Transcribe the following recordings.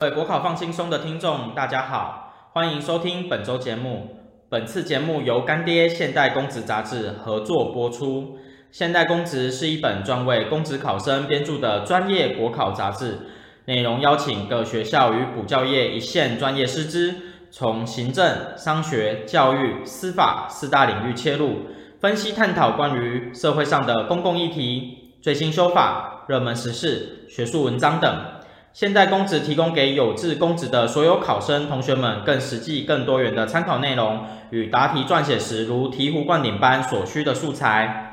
各位国考放轻松的听众，大家好，欢迎收听本周节目。本次节目由干爹现代公职杂志合作播出。现代公职是一本专为公职考生编著的专业国考杂志，内容邀请各学校与补教业一线专业师资，从行政、商学、教育、司法四大领域切入，分析探讨关于社会上的公共议题、最新修法、热门时事、学术文章等。现代公职提供给有志公职的所有考生同学们更实际、更多元的参考内容与答题撰写时如醍醐灌顶般所需的素材。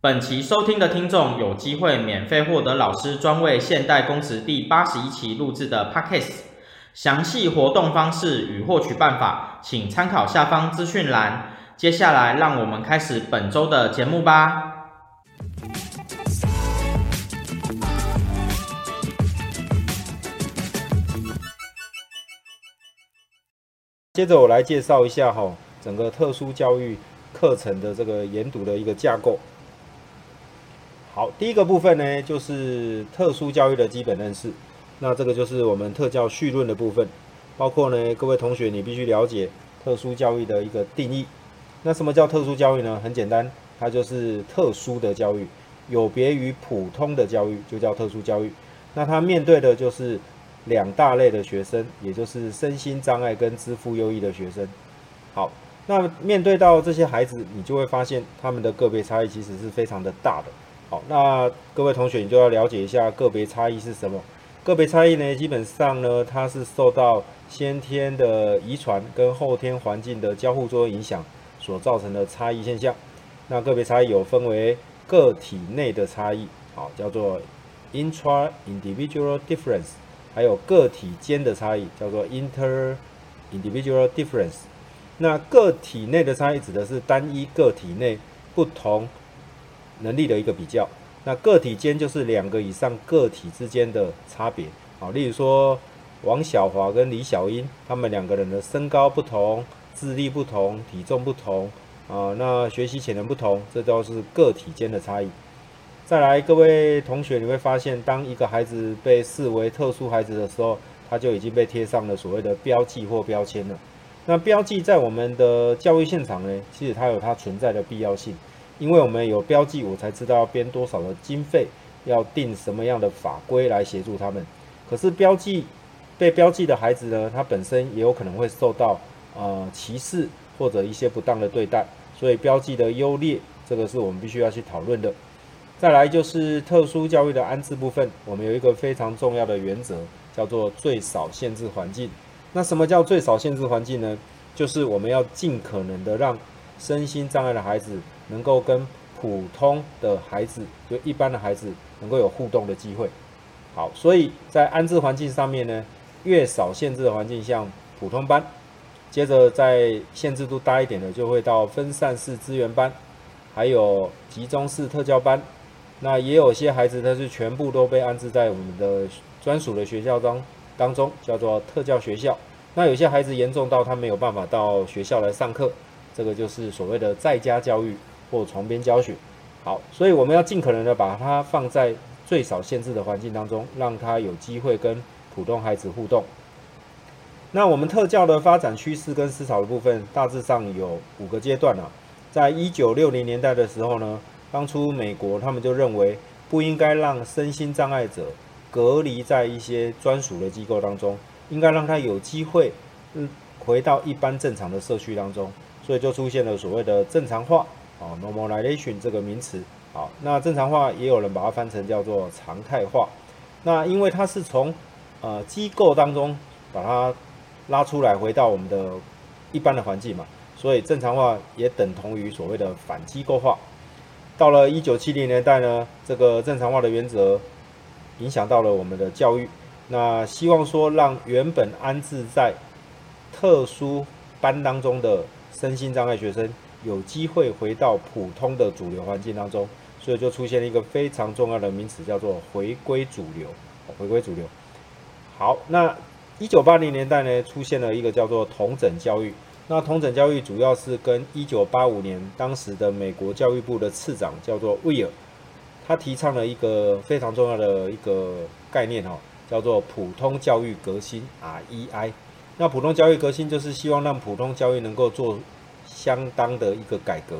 本期收听的听众有机会免费获得老师专为现代公职第八十一期录制的 Podcast，详细活动方式与获取办法，请参考下方资讯栏。接下来，让我们开始本周的节目吧。接着我来介绍一下哈，整个特殊教育课程的这个研读的一个架构。好，第一个部分呢，就是特殊教育的基本认识。那这个就是我们特教绪论的部分，包括呢，各位同学你必须了解特殊教育的一个定义。那什么叫特殊教育呢？很简单，它就是特殊的教育，有别于普通的教育，就叫特殊教育。那它面对的就是。两大类的学生，也就是身心障碍跟资赋优异的学生。好，那面对到这些孩子，你就会发现他们的个别差异其实是非常的大的。好，那各位同学，你就要了解一下个别差异是什么。个别差异呢，基本上呢，它是受到先天的遗传跟后天环境的交互作用影响所造成的差异现象。那个别差异有分为个体内的差异，好，叫做 intra-individual difference。还有个体间的差异，叫做 inter-individual difference。那个体内的差异指的是单一个体内不同能力的一个比较。那个体间就是两个以上个体之间的差别。好，例如说王小华跟李小英，他们两个人的身高不同、智力不同、体重不同啊，那学习潜能不同，这都是个体间的差异。再来，各位同学，你会发现，当一个孩子被视为特殊孩子的时候，他就已经被贴上了所谓的标记或标签了。那标记在我们的教育现场呢，其实它有它存在的必要性，因为我们有标记，我才知道要编多少的经费，要定什么样的法规来协助他们。可是标记被标记的孩子呢，他本身也有可能会受到呃歧视或者一些不当的对待，所以标记的优劣，这个是我们必须要去讨论的。再来就是特殊教育的安置部分，我们有一个非常重要的原则，叫做最少限制环境。那什么叫最少限制环境呢？就是我们要尽可能的让身心障碍的孩子能够跟普通的孩子，就一般的孩子能够有互动的机会。好，所以在安置环境上面呢，越少限制的环境，像普通班，接着在限制度大一点的，就会到分散式资源班，还有集中式特教班。那也有些孩子，他是全部都被安置在我们的专属的学校当当中，叫做特教学校。那有些孩子严重到他没有办法到学校来上课，这个就是所谓的在家教育或床边教学。好，所以我们要尽可能的把它放在最少限制的环境当中，让他有机会跟普通孩子互动。那我们特教的发展趋势跟思潮的部分，大致上有五个阶段啊。在一九六零年代的时候呢。当初美国他们就认为不应该让身心障碍者隔离在一些专属的机构当中，应该让他有机会嗯回到一般正常的社区当中，所以就出现了所谓的正常化啊 normalization 这个名词。好，那正常化也有人把它翻成叫做常态化。那因为它是从呃机构当中把它拉出来回到我们的一般的环境嘛，所以正常化也等同于所谓的反机构化。到了一九七零年代呢，这个正常化的原则影响到了我们的教育。那希望说，让原本安置在特殊班当中的身心障碍学生有机会回到普通的主流环境当中，所以就出现了一个非常重要的名词，叫做回归主流。回归主流。好，那一九八零年代呢，出现了一个叫做同整教育。那通整教育主要是跟一九八五年当时的美国教育部的次长叫做威尔，他提倡了一个非常重要的一个概念哈，叫做普通教育革新 （REI）。那普通教育革新就是希望让普通教育能够做相当的一个改革，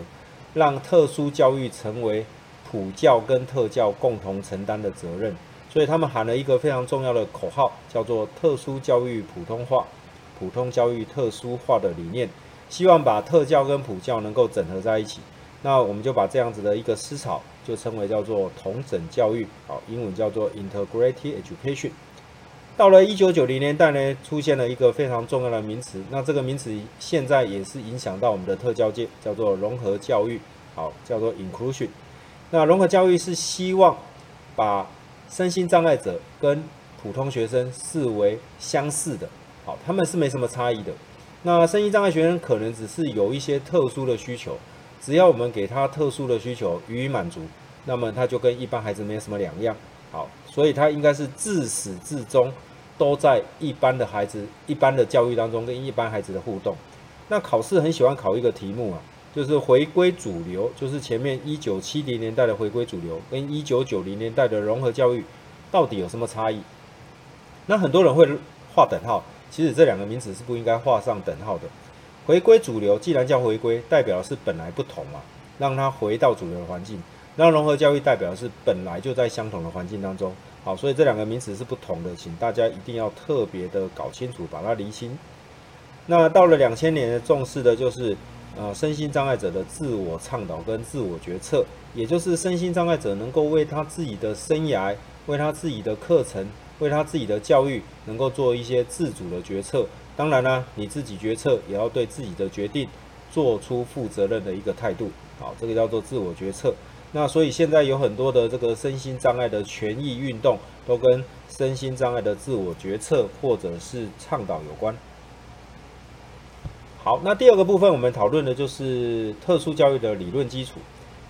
让特殊教育成为普教跟特教共同承担的责任。所以他们喊了一个非常重要的口号，叫做“特殊教育普通话，普通教育特殊化”的理念，希望把特教跟普教能够整合在一起。那我们就把这样子的一个思潮，就称为叫做同整教育，好，英文叫做 Integrated Education。到了一九九零年代呢，出现了一个非常重要的名词，那这个名词现在也是影响到我们的特教界，叫做融合教育，好，叫做 Inclusion。那融合教育是希望把身心障碍者跟普通学生视为相似的，他们是没什么差异的。那身心障碍学生可能只是有一些特殊的需求。只要我们给他特殊的需求予以满足，那么他就跟一般孩子没什么两样。好，所以他应该是自始至终都在一般的孩子、一般的教育当中跟一般孩子的互动。那考试很喜欢考一个题目啊，就是回归主流，就是前面一九七零年代的回归主流跟一九九零年代的融合教育到底有什么差异？那很多人会画等号，其实这两个名词是不应该画上等号的。回归主流，既然叫回归，代表的是本来不同嘛，让它回到主流的环境。那融合教育代表的是本来就在相同的环境当中。好，所以这两个名词是不同的，请大家一定要特别的搞清楚，把它厘清。那到了两千年，重视的就是呃身心障碍者的自我倡导跟自我决策，也就是身心障碍者能够为他自己的生涯、为他自己的课程、为他自己的教育，能够做一些自主的决策。当然呢，你自己决策也要对自己的决定做出负责任的一个态度。好，这个叫做自我决策。那所以现在有很多的这个身心障碍的权益运动，都跟身心障碍的自我决策或者是倡导有关。好，那第二个部分我们讨论的就是特殊教育的理论基础。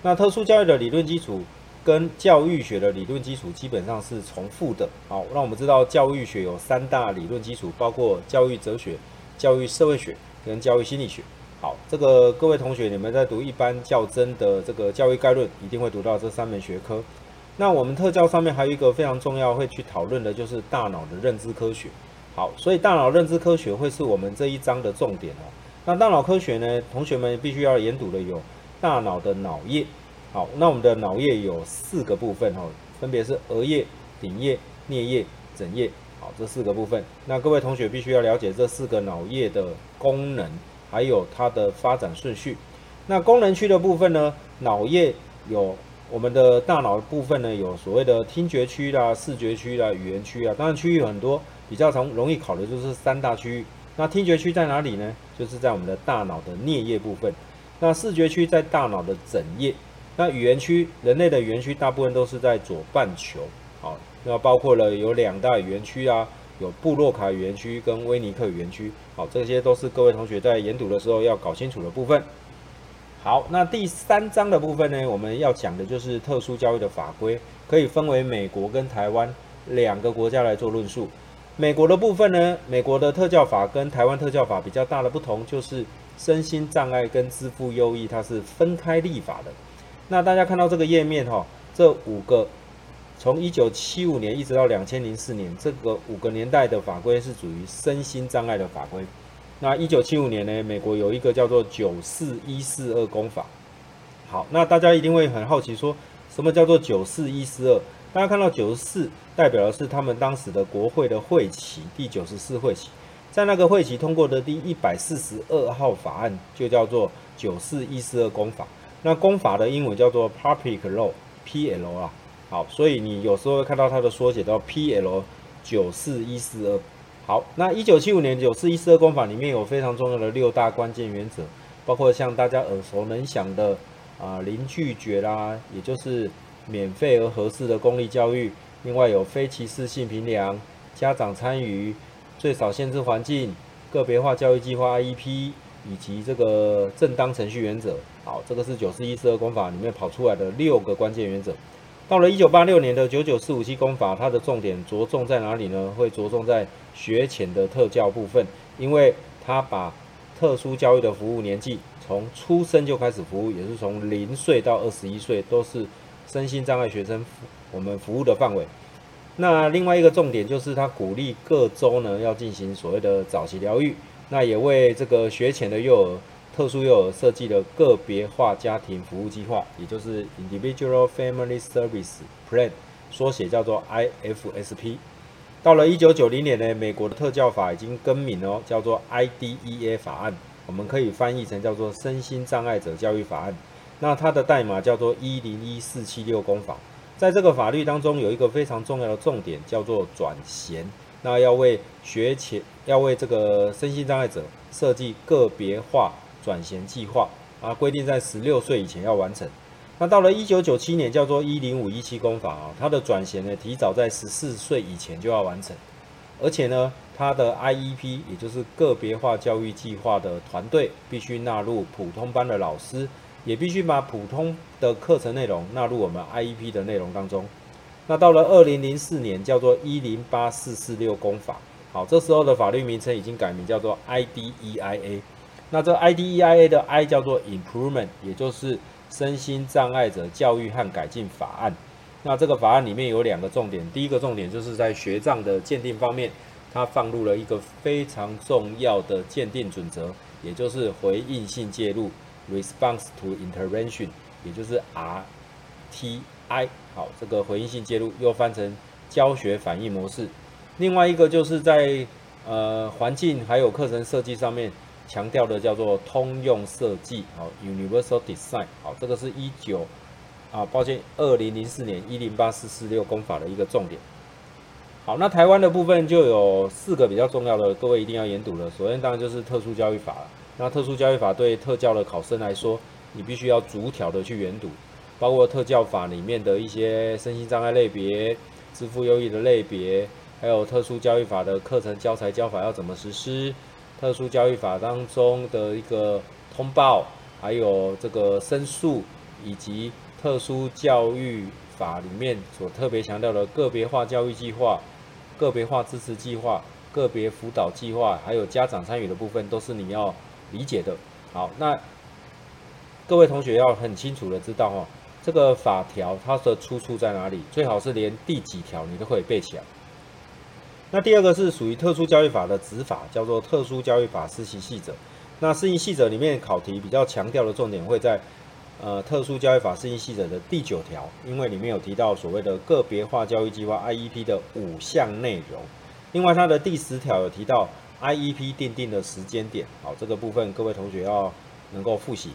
那特殊教育的理论基础。跟教育学的理论基础基本上是重复的。好，让我们知道教育学有三大理论基础，包括教育哲学、教育社会学跟教育心理学。好，这个各位同学，你们在读一般较真的这个教育概论，一定会读到这三门学科。那我们特教上面还有一个非常重要会去讨论的，就是大脑的认知科学。好，所以大脑认知科学会是我们这一章的重点哦。那大脑科学呢，同学们必须要研读的有大脑的脑叶。好，那我们的脑叶有四个部分哈，分别是额叶、顶叶、颞叶、枕叶。好，这四个部分。那各位同学必须要了解这四个脑叶的功能，还有它的发展顺序。那功能区的部分呢，脑叶有我们的大脑部分呢，有所谓的听觉区啦、视觉区啦、语言区啊。当然区域很多，比较常容易考的就是三大区域。那听觉区在哪里呢？就是在我们的大脑的颞叶部分。那视觉区在大脑的枕叶。那语言区，人类的语言区大部分都是在左半球，好，那包括了有两大语言区啊，有布洛卡语言区跟威尼克语言区，好，这些都是各位同学在研读的时候要搞清楚的部分。好，那第三章的部分呢，我们要讲的就是特殊教育的法规，可以分为美国跟台湾两个国家来做论述。美国的部分呢，美国的特教法跟台湾特教法比较大的不同，就是身心障碍跟资赋优异，它是分开立法的。那大家看到这个页面哈，这五个从一九七五年一直到两千零四年，这个五个年代的法规是属于身心障碍的法规。那一九七五年呢，美国有一个叫做九四一四二公法。好，那大家一定会很好奇说，什么叫做九四一四二？大家看到九十四代表的是他们当时的国会的会期，第九十四会期，在那个会期通过的第一百四十二号法案就叫做九四一四二公法。那公法的英文叫做 Public Law，PL 啊，好，所以你有时候会看到它的缩写叫 PL 九四一四二。好，那一九七五年九四一四二公法里面有非常重要的六大关键原则，包括像大家耳熟能详的啊零拒绝啦，也就是免费而合适的公立教育，另外有非歧视性平量、家长参与、最少限制环境、个别化教育计划 IEP。以及这个正当程序原则，好，这个是九四一四二公法里面跑出来的六个关键原则。到了一九八六年的九九四五七公法，它的重点着重在哪里呢？会着重在学前的特教部分，因为它把特殊教育的服务年纪从出生就开始服务，也是从零岁到二十一岁都是身心障碍学生我们服务的范围。那另外一个重点就是，他鼓励各州呢要进行所谓的早期疗育，那也为这个学前的幼儿、特殊幼儿设计了个别化家庭服务计划，也就是 Individual Family Service Plan，缩写叫做 IFSP。到了一九九零年呢，美国的特教法已经更名哦，叫做 IDEA 法案，我们可以翻译成叫做身心障碍者教育法案。那它的代码叫做一零一四七六公法。在这个法律当中，有一个非常重要的重点，叫做转衔。那要为学前，要为这个身心障碍者设计个别化转衔计划啊，规定在十六岁以前要完成。那到了一九九七年，叫做一零五一七公法啊，它的转衔呢，提早在十四岁以前就要完成。而且呢，它的 IEP，也就是个别化教育计划的团队，必须纳入普通班的老师。也必须把普通的课程内容纳入我们 IEP 的内容当中。那到了二零零四年，叫做一零八四四六公法。好，这时候的法律名称已经改名叫做 IDEIA。那这 IDEIA 的 I 叫做 Improvement，也就是身心障碍者教育和改进法案。那这个法案里面有两个重点，第一个重点就是在学障的鉴定方面，它放入了一个非常重要的鉴定准则，也就是回应性介入。Response to intervention，也就是 RTI，好，这个回应性介入又翻成教学反应模式。另外一个就是在呃环境还有课程设计上面强调的叫做通用设计，好，Universal Design，好，这个是一九啊，抱歉，二零零四年一零八四四六公法的一个重点。好，那台湾的部分就有四个比较重要的，各位一定要研读的。首先当然就是特殊教育法了。那特殊教育法对特教的考生来说，你必须要逐条的去研读，包括特教法里面的一些身心障碍类别、支付优异的类别，还有特殊教育法的课程教材教法要怎么实施，特殊教育法当中的一个通报，还有这个申诉，以及特殊教育法里面所特别强调的个别化教育计划、个别化支持计划、个别辅导计划，还有家长参与的部分，都是你要。理解的，好，那各位同学要很清楚的知道哦，这个法条它的出处在哪里？最好是连第几条你都可以背起来。那第二个是属于特殊教育法的子法，叫做《特殊教育法施行细则》。那施行细则里面考题比较强调的重点会在呃《特殊教育法施行细则》的第九条，因为里面有提到所谓的个别化教育计划 IEP 的五项内容。另外，它的第十条有提到。IEP 订定的时间点，好，这个部分各位同学要能够复习。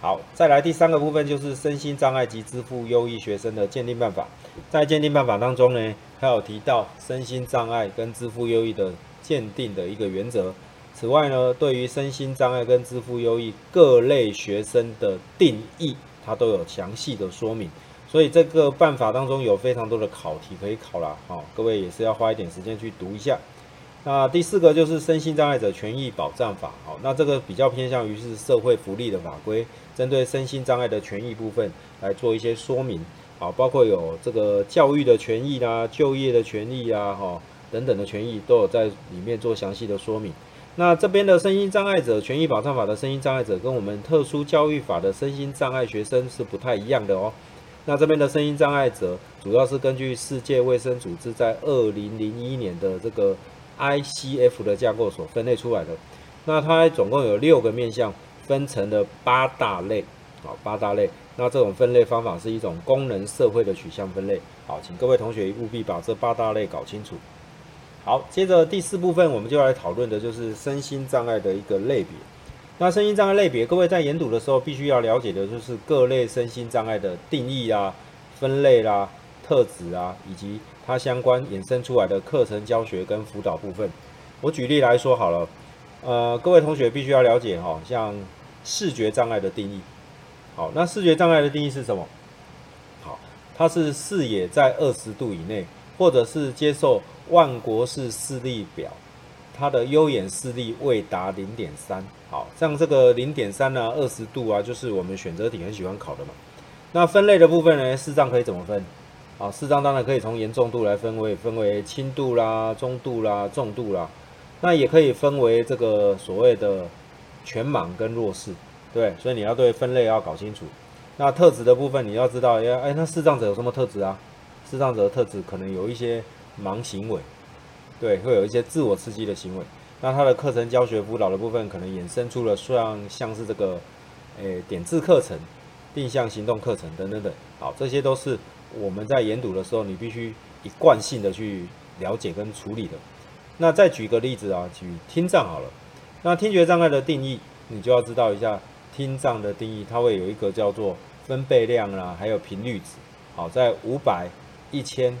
好，再来第三个部分就是身心障碍及支付优异学生的鉴定办法。在鉴定办法当中呢，还有提到身心障碍跟支付优异的鉴定的一个原则。此外呢，对于身心障碍跟支付优异各类学生的定义，它都有详细的说明。所以这个办法当中有非常多的考题可以考啦，好，各位也是要花一点时间去读一下。那第四个就是身心障碍者权益保障法，好，那这个比较偏向于是社会福利的法规，针对身心障碍的权益部分来做一些说明，好，包括有这个教育的权益啦、就业的权益啊，哈等等的权益都有在里面做详细的说明。那这边的身心障碍者权益保障法的身心障碍者跟我们特殊教育法的身心障碍学生是不太一样的哦。那这边的身心障碍者主要是根据世界卫生组织在二零零一年的这个。ICF 的架构所分类出来的，那它总共有六个面向，分成了八大类，好，八大类。那这种分类方法是一种功能社会的取向分类，好，请各位同学务必把这八大类搞清楚。好，接着第四部分，我们就来讨论的就是身心障碍的一个类别。那身心障碍类别，各位在研读的时候必须要了解的就是各类身心障碍的定义啊、分类啦、特质啊，以及。它相关衍生出来的课程教学跟辅导部分，我举例来说好了，呃，各位同学必须要了解哈，像视觉障碍的定义，好，那视觉障碍的定义是什么？好，它是视野在二十度以内，或者是接受万国式视力表，它的优眼视力未达零点三，好，像这个零点三呢，二十度啊，就是我们选择题很喜欢考的嘛。那分类的部分呢，视障可以怎么分？啊，视障当然可以从严重度来分为，分为轻度啦、中度啦、重度啦，那也可以分为这个所谓的全盲跟弱视，对，所以你要对分类要搞清楚。那特质的部分你要知道，要哎，那视障者有什么特质啊？视障者的特质可能有一些盲行为，对，会有一些自我刺激的行为。那他的课程教学辅导的部分，可能衍生出了像像是这个，诶、点字课程、定向行动课程等等等。好，这些都是我们在研读的时候，你必须一贯性的去了解跟处理的。那再举个例子啊，举听障好了。那听觉障碍的定义，你就要知道一下听障的定义，它会有一个叫做分贝量啦，还有频率值。好，在五百、一千、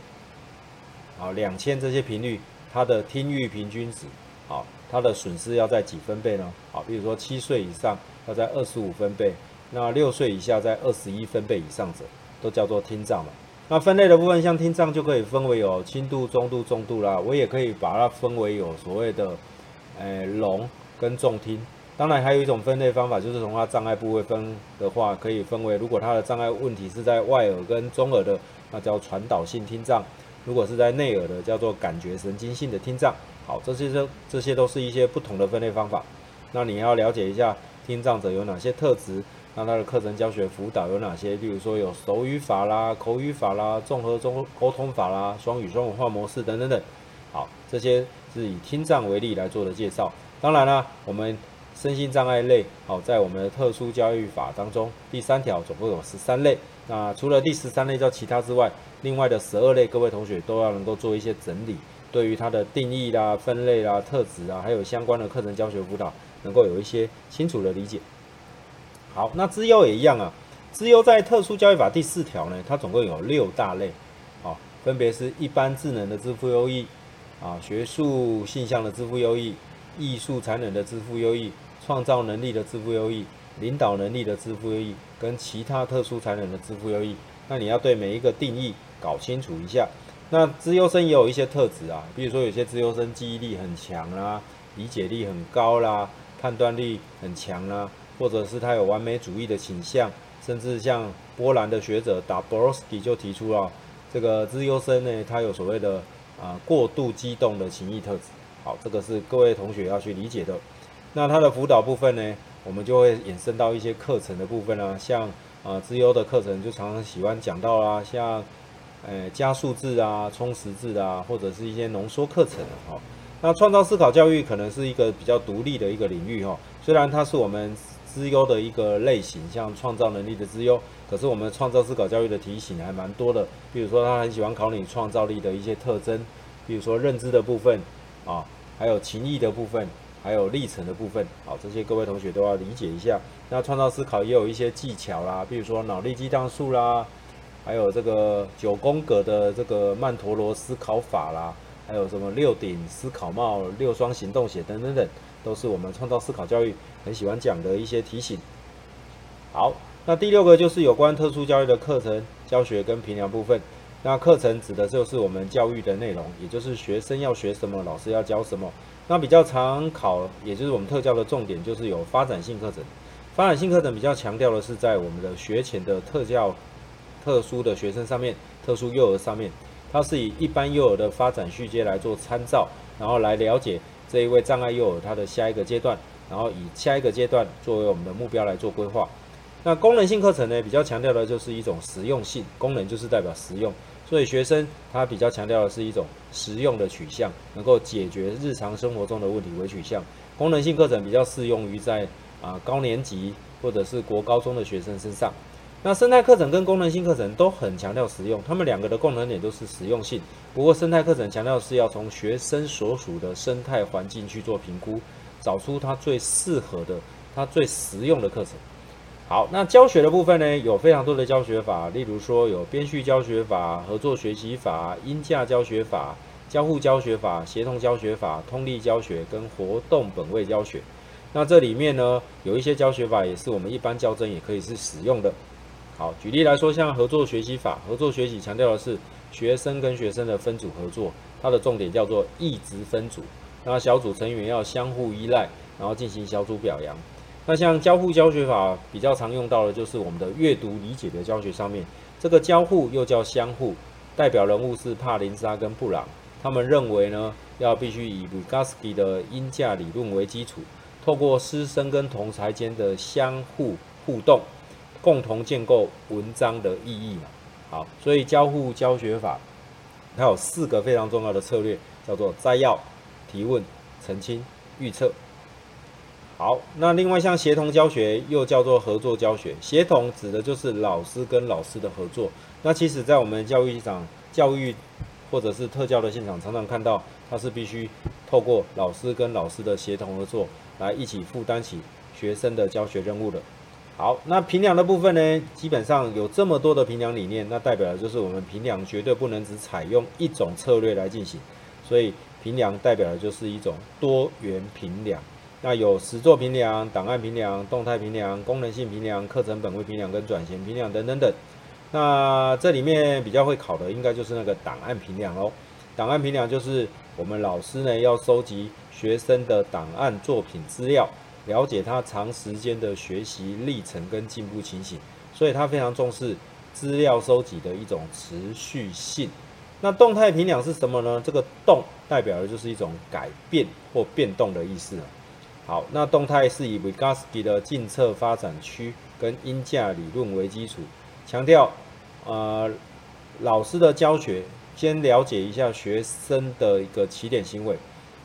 好两千这些频率，它的听域平均值。好，它的损失要在几分贝呢？好，比如说七岁以上要在二十五分贝，那六岁以下在二十一分贝以上者，都叫做听障嘛。那分类的部分，像听障就可以分为有轻度、中度、重度啦。我也可以把它分为有所谓的，诶、聋跟重听。当然还有一种分类方法，就是从它障碍部位分的话，可以分为如果它的障碍问题是在外耳跟中耳的，那叫传导性听障；如果是在内耳的，叫做感觉神经性的听障。好，这些都这些都是一些不同的分类方法。那你要了解一下听障者有哪些特质，那他的课程教学辅导有哪些？例如说有手语法啦、口语法啦、综合中沟通法啦、双语双文化模式等等等。好，这些是以听障为例来做的介绍。当然啦，我们身心障碍类，好，在我们的特殊教育法当中，第三条总共有十三类。那除了第十三类叫其他之外，另外的十二类，各位同学都要能够做一些整理。对于它的定义啦、分类啦、特质啊，还有相关的课程教学辅导，能够有一些清楚的理解。好，那资优也一样啊。资优在特殊教育法第四条呢，它总共有六大类，好，分别是一般智能的资赋优异，啊，学术性向的资赋优异，艺术才能的资赋优异，创造能力的资赋优异，领导能力的资赋优异，跟其他特殊才能的资赋优异。那你要对每一个定义搞清楚一下。那资优生也有一些特质啊，比如说有些资优生记忆力很强啦，理解力很高啦，判断力很强啦，或者是他有完美主义的倾向，甚至像波兰的学者 Dabrowski 就提出了这个资优生呢，他有所谓的啊过度激动的情意特质。好，这个是各位同学要去理解的。那他的辅导部分呢，我们就会衍生到一些课程的部分啊，像啊资优的课程就常常喜欢讲到啦，像。诶，加速制啊，充实制啊，或者是一些浓缩课程哈。那创造思考教育可能是一个比较独立的一个领域哈。虽然它是我们资优的一个类型，像创造能力的资优，可是我们创造思考教育的题型还蛮多的。比如说，他很喜欢考你创造力的一些特征，比如说认知的部分啊，还有情意的部分，还有历程的部分。好，这些各位同学都要理解一下。那创造思考也有一些技巧啦，比如说脑力激荡术啦。还有这个九宫格的这个曼陀罗思考法啦，还有什么六顶思考帽、六双行动鞋等等等，都是我们创造思考教育很喜欢讲的一些提醒。好，那第六个就是有关特殊教育的课程教学跟评量部分。那课程指的就是我们教育的内容，也就是学生要学什么，老师要教什么。那比较常考，也就是我们特教的重点，就是有发展性课程。发展性课程比较强调的是在我们的学前的特教。特殊的学生上面，特殊幼儿上面，它是以一般幼儿的发展序阶来做参照，然后来了解这一位障碍幼儿他的下一个阶段，然后以下一个阶段作为我们的目标来做规划。那功能性课程呢，比较强调的就是一种实用性，功能就是代表实用，所以学生他比较强调的是一种实用的取向，能够解决日常生活中的问题为取向。功能性课程比较适用于在啊高年级或者是国高中的学生身上。那生态课程跟功能性课程都很强调实用，他们两个的共同点都是实用性。不过生态课程强调是要从学生所属的生态环境去做评估，找出它最适合的、它最实用的课程。好，那教学的部分呢，有非常多的教学法，例如说有编序教学法、合作学习法、音架教学法、交互教学法、协同教学法、通力教学跟活动本位教学。那这里面呢，有一些教学法也是我们一般教真也可以是使用的。好，举例来说，像合作学习法，合作学习强调的是学生跟学生的分组合作，它的重点叫做异质分组。那小组成员要相互依赖，然后进行小组表扬。那像交互教学法比较常用到的就是我们的阅读理解的教学上面，这个交互又叫相互，代表人物是帕林莎跟布朗，他们认为呢，要必须以 Vygotsky 的音价理论为基础，透过师生跟同侪间的相互互动。共同建构文章的意义嘛，好，所以交互教学法它有四个非常重要的策略，叫做摘要、提问、澄清、预测。好，那另外像协同教学又叫做合作教学，协同指的就是老师跟老师的合作。那其实，在我们教育场、教育或者是特教的现场，常常看到它是必须透过老师跟老师的协同合作，来一起负担起学生的教学任务的。好，那评量的部分呢，基本上有这么多的评量理念，那代表的就是我们评量绝对不能只采用一种策略来进行，所以评量代表的就是一种多元评量。那有实作评量、档案评量、动态评量、功能性评量、课程本位评量跟转型评量等等等。那这里面比较会考的，应该就是那个档案评量哦。档案评量就是我们老师呢要收集学生的档案作品资料。了解他长时间的学习历程跟进步情形，所以他非常重视资料收集的一种持续性。那动态评量是什么呢？这个“动”代表的就是一种改变或变动的意思。好，那动态是以 Vygotsky 的近侧发展区跟鹰架理论为基础，强调呃老师的教学先了解一下学生的一个起点行为。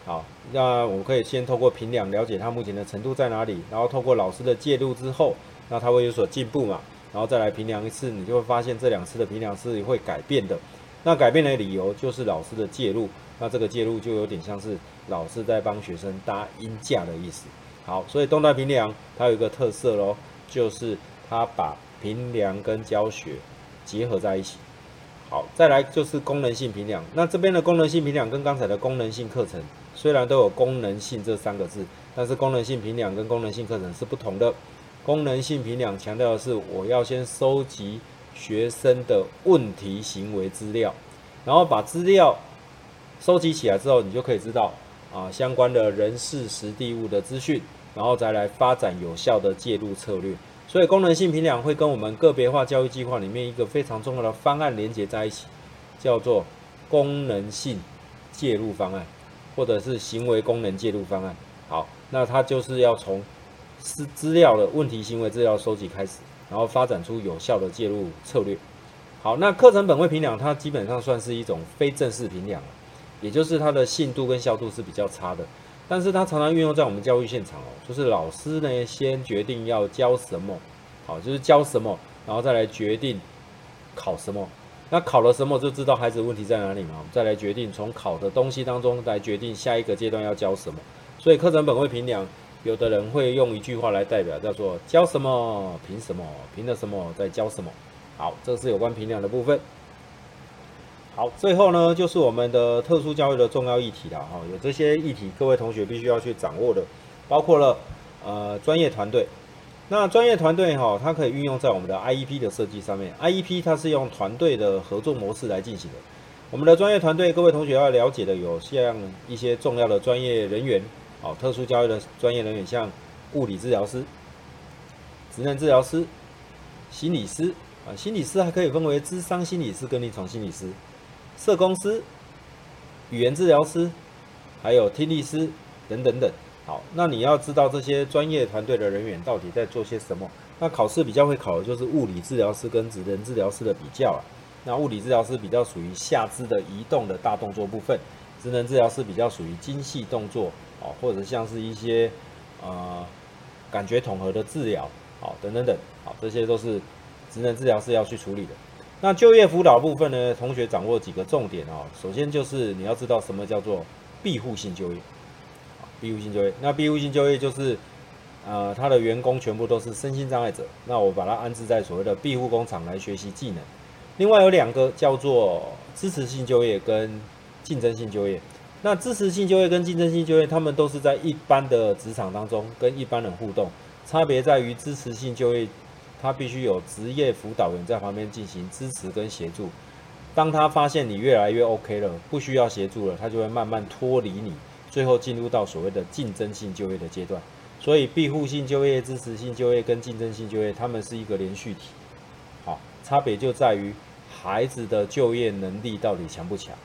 好，那我们可以先透过评量了解他目前的程度在哪里，然后透过老师的介入之后，那他会有所进步嘛，然后再来评量一次，你就会发现这两次的评量是会改变的。那改变的理由就是老师的介入，那这个介入就有点像是老师在帮学生搭音架的意思。好，所以动态平梁它有一个特色喽，就是它把平梁跟教学结合在一起。好，再来就是功能性平梁，那这边的功能性平梁跟刚才的功能性课程。虽然都有功能性这三个字，但是功能性平梁跟功能性课程是不同的。功能性平梁强调的是我要先收集学生的问题行为资料，然后把资料收集起来之后，你就可以知道啊相关的人事实地物的资讯，然后再来发展有效的介入策略。所以功能性评量会跟我们个别化教育计划里面一个非常重要的方案连接在一起，叫做功能性介入方案。或者是行为功能介入方案，好，那它就是要从资资料的问题行为资料收集开始，然后发展出有效的介入策略。好，那课程本位评量它基本上算是一种非正式评量，也就是它的信度跟效度是比较差的，但是它常常运用在我们教育现场哦，就是老师呢先决定要教什么，好，就是教什么，然后再来决定考什么。那考了什么就知道孩子问题在哪里嘛？再来决定从考的东西当中来决定下一个阶段要教什么。所以课程本位评量，有的人会用一句话来代表，叫做教什么凭什么，凭了什么再教什么。好，这是有关评量的部分。好，最后呢就是我们的特殊教育的重要议题了哈，有这些议题各位同学必须要去掌握的，包括了呃专业团队。那专业团队哈，它可以运用在我们的 IEP 的设计上面。IEP 它是用团队的合作模式来进行的。我们的专业团队，各位同学要了解的有像一些重要的专业人员，哦，特殊教育的专业人员，像物理治疗师、职能治疗师、心理师啊，心理师还可以分为智商心理师跟临床心理师、社工师、语言治疗师，还有听力师等等等。好，那你要知道这些专业团队的人员到底在做些什么？那考试比较会考的就是物理治疗师跟职能治疗师的比较啊。那物理治疗师比较属于下肢的移动的大动作部分，职能治疗师比较属于精细动作哦，或者像是一些呃感觉统合的治疗，好，等等等，好，这些都是职能治疗师要去处理的。那就业辅导部分呢，同学掌握几个重点哦。首先就是你要知道什么叫做庇护性就业。庇护性就业，那庇护性就业就是，呃，他的员工全部都是身心障碍者，那我把它安置在所谓的庇护工厂来学习技能。另外有两个叫做支持性就业跟竞争性就业。那支持性就业跟竞争性就业，他们都是在一般的职场当中跟一般人互动，差别在于支持性就业，他必须有职业辅导员在旁边进行支持跟协助。当他发现你越来越 OK 了，不需要协助了，他就会慢慢脱离你。最后进入到所谓的竞争性就业的阶段，所以庇护性就业、支持性就业跟竞争性就业，他们是一个连续体。好，差别就在于孩子的就业能力到底强不强。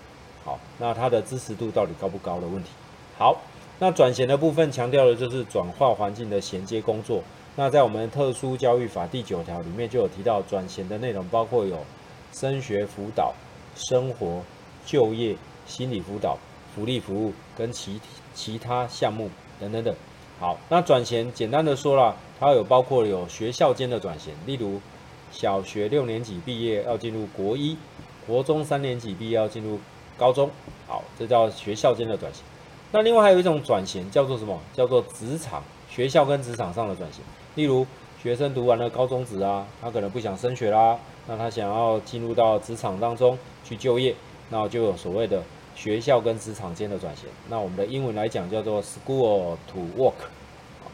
那他的支持度到底高不高的问题。好，那转衔的部分强调的就是转化环境的衔接工作。那在我们特殊教育法第九条里面就有提到转衔的内容，包括有升学辅导、生活、就业、心理辅导、福利服务跟其其他项目等等等。好，那转衔简单的说了，它有包括有学校间的转衔，例如小学六年级毕业要进入国一，国中三年级毕业要进入高中，好，这叫学校间的转型。那另外还有一种转型叫做什么？叫做职场，学校跟职场上的转型。例如学生读完了高中职啊，他可能不想升学啦，那他想要进入到职场当中去就业，那就有所谓的学校跟职场间的转型。那我们的英文来讲叫做 school to work，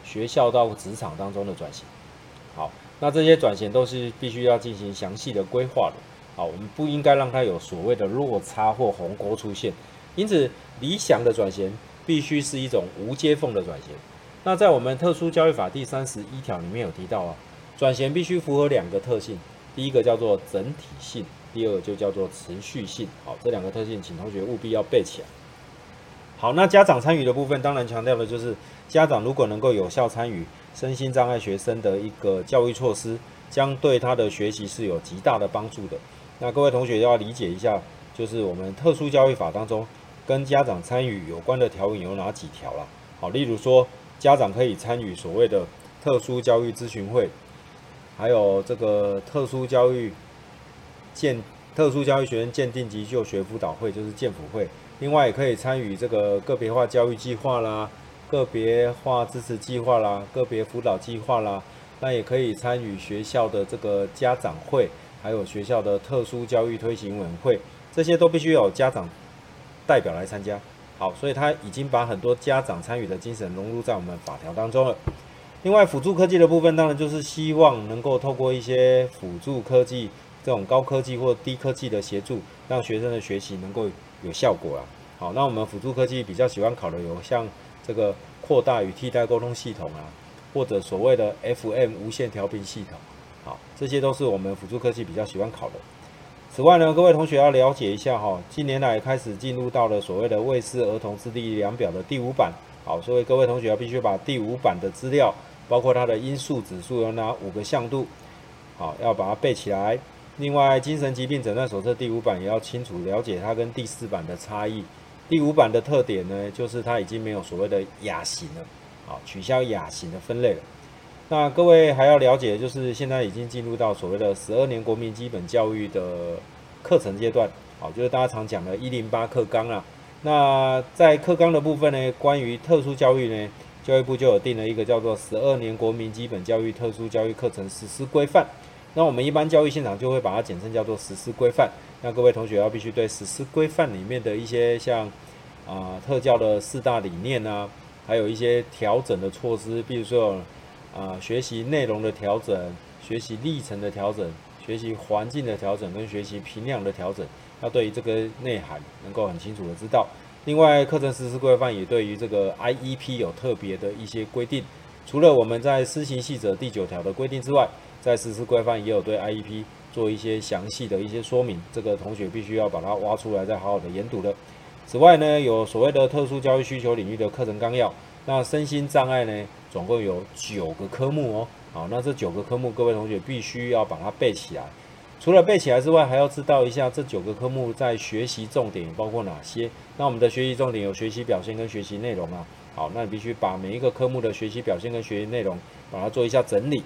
学校到职场当中的转型。好，那这些转型都是必须要进行详细的规划的。好，我们不应该让它有所谓的落差或鸿沟出现。因此，理想的转衔必须是一种无接缝的转衔。那在我们特殊教育法第三十一条里面有提到啊，转衔必须符合两个特性，第一个叫做整体性，第二个就叫做持续性。好，这两个特性，请同学务必要背起来。好，那家长参与的部分，当然强调的就是家长如果能够有效参与身心障碍学生的一个教育措施，将对他的学习是有极大的帮助的。那各位同学要理解一下，就是我们特殊教育法当中。跟家长参与有关的条文有哪几条啦？好，例如说，家长可以参与所谓的特殊教育咨询会，还有这个特殊教育鉴特殊教育学生鉴定及就学辅导会，就是鉴辅会。另外，也可以参与这个个别化教育计划啦、个别化支持计划啦、个别辅导计划啦。那也可以参与学校的这个家长会，还有学校的特殊教育推行委员会，这些都必须有家长。代表来参加，好，所以他已经把很多家长参与的精神融入在我们法条当中了。另外，辅助科技的部分，当然就是希望能够透过一些辅助科技，这种高科技或低科技的协助，让学生的学习能够有效果啊。好，那我们辅助科技比较喜欢考的有像这个扩大与替代沟通系统啊，或者所谓的 FM 无线调频系统，这些都是我们辅助科技比较喜欢考的。此外呢，各位同学要了解一下哈，近年来开始进入到了所谓的魏斯儿童智力量表的第五版，好，所以各位同学要必须把第五版的资料，包括它的因素指数有哪五个向度，好，要把它背起来。另外，精神疾病诊断手册第五版也要清楚了解它跟第四版的差异。第五版的特点呢，就是它已经没有所谓的亚型了，好，取消亚型的分类了。那各位还要了解，就是现在已经进入到所谓的十二年国民基本教育的课程阶段，好，就是大家常讲的“一零八课纲”啊。那在课纲的部分呢，关于特殊教育呢，教育部就有定了一个叫做《十二年国民基本教育特殊教育课程实施规范》。那我们一般教育现场就会把它简称叫做“实施规范”。那各位同学要必须对实施规范里面的一些像啊、特教的四大理念啊，还有一些调整的措施，比如说。啊，学习内容的调整，学习历程的调整，学习环境的调整，跟学习评量的调整，要对于这个内涵能够很清楚的知道。另外，课程实施规范也对于这个 IEP 有特别的一些规定。除了我们在施行细则第九条的规定之外，在实施规范也有对 IEP 做一些详细的一些说明。这个同学必须要把它挖出来，再好好的研读的。此外呢，有所谓的特殊教育需求领域的课程纲要。那身心障碍呢，总共有九个科目哦。好，那这九个科目，各位同学必须要把它背起来。除了背起来之外，还要知道一下这九个科目在学习重点包括哪些。那我们的学习重点有学习表现跟学习内容啊。好，那你必须把每一个科目的学习表现跟学习内容，把它做一下整理。